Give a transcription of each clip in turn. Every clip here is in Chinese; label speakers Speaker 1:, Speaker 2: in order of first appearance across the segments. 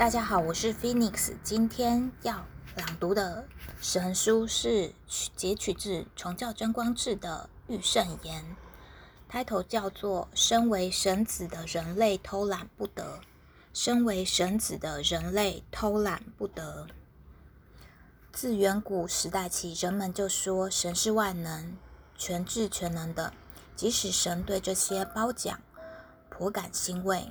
Speaker 1: 大家好，我是 Phoenix。今天要朗读的神书是截取自《崇教真光志》的《御圣言》，开头叫做“身为神子的人类偷懒不得”。身为神子的人类偷懒不得。自远古时代起，人们就说神是万能、全智全能的。即使神对这些褒奖颇感欣慰，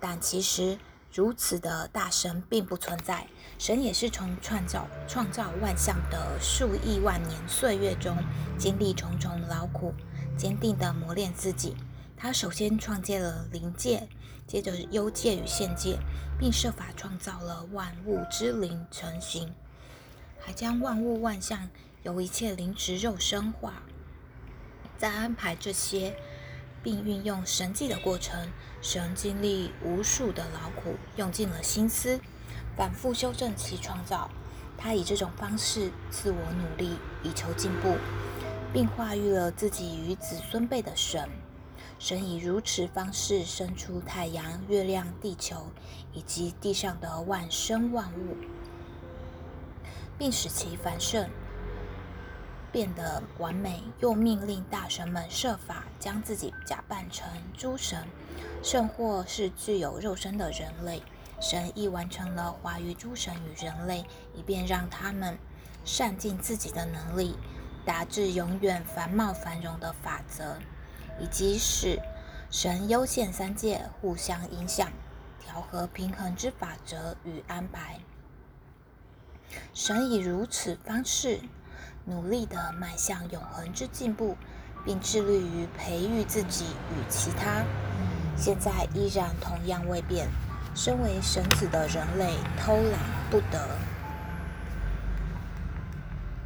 Speaker 1: 但其实。如此的大神并不存在，神也是从创造创造万象的数亿万年岁月中，经历重重劳苦，坚定地磨练自己。他首先创建了灵界，接着幽界与现界，并设法创造了万物之灵成型，还将万物万象由一切灵植肉生化，再安排这些。并运用神迹的过程，神经历无数的劳苦，用尽了心思，反复修正其创造。他以这种方式自我努力，以求进步，并化育了自己与子孙辈的神。神以如此方式生出太阳、月亮、地球以及地上的万生万物，并使其繁盛。变得完美，又命令大神们设法将自己假扮成诸神，甚或是具有肉身的人类。神亦完成了华于诸神与人类，以便让他们善尽自己的能力，达至永远繁茂繁荣的法则，以及使神优先三界互相影响、调和平衡之法则与安排。神以如此方式。努力地迈向永恒之进步，并致力于培育自己与其他。现在依然同样未变。身为神子的人类，偷懒不得。